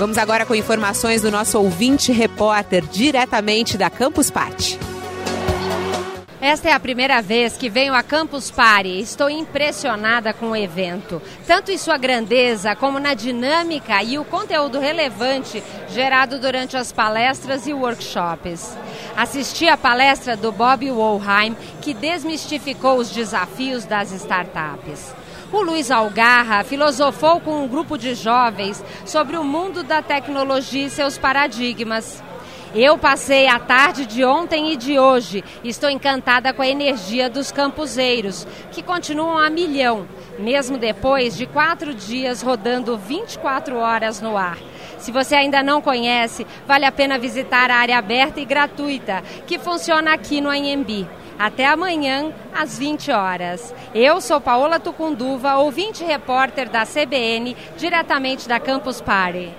Vamos agora com informações do nosso ouvinte repórter, diretamente da Campus Party. Esta é a primeira vez que venho a Campus Party. Estou impressionada com o evento, tanto em sua grandeza como na dinâmica e o conteúdo relevante gerado durante as palestras e workshops. Assisti a palestra do Bob Wolheim, que desmistificou os desafios das startups. O Luiz Algarra filosofou com um grupo de jovens sobre o mundo da tecnologia e seus paradigmas. Eu passei a tarde de ontem e de hoje. Estou encantada com a energia dos campuseiros, que continuam a milhão, mesmo depois de quatro dias rodando 24 horas no ar. Se você ainda não conhece, vale a pena visitar a área aberta e gratuita, que funciona aqui no Anhembi. Até amanhã, às 20 horas. Eu sou Paola Tucunduva, ouvinte repórter da CBN, diretamente da Campus Party.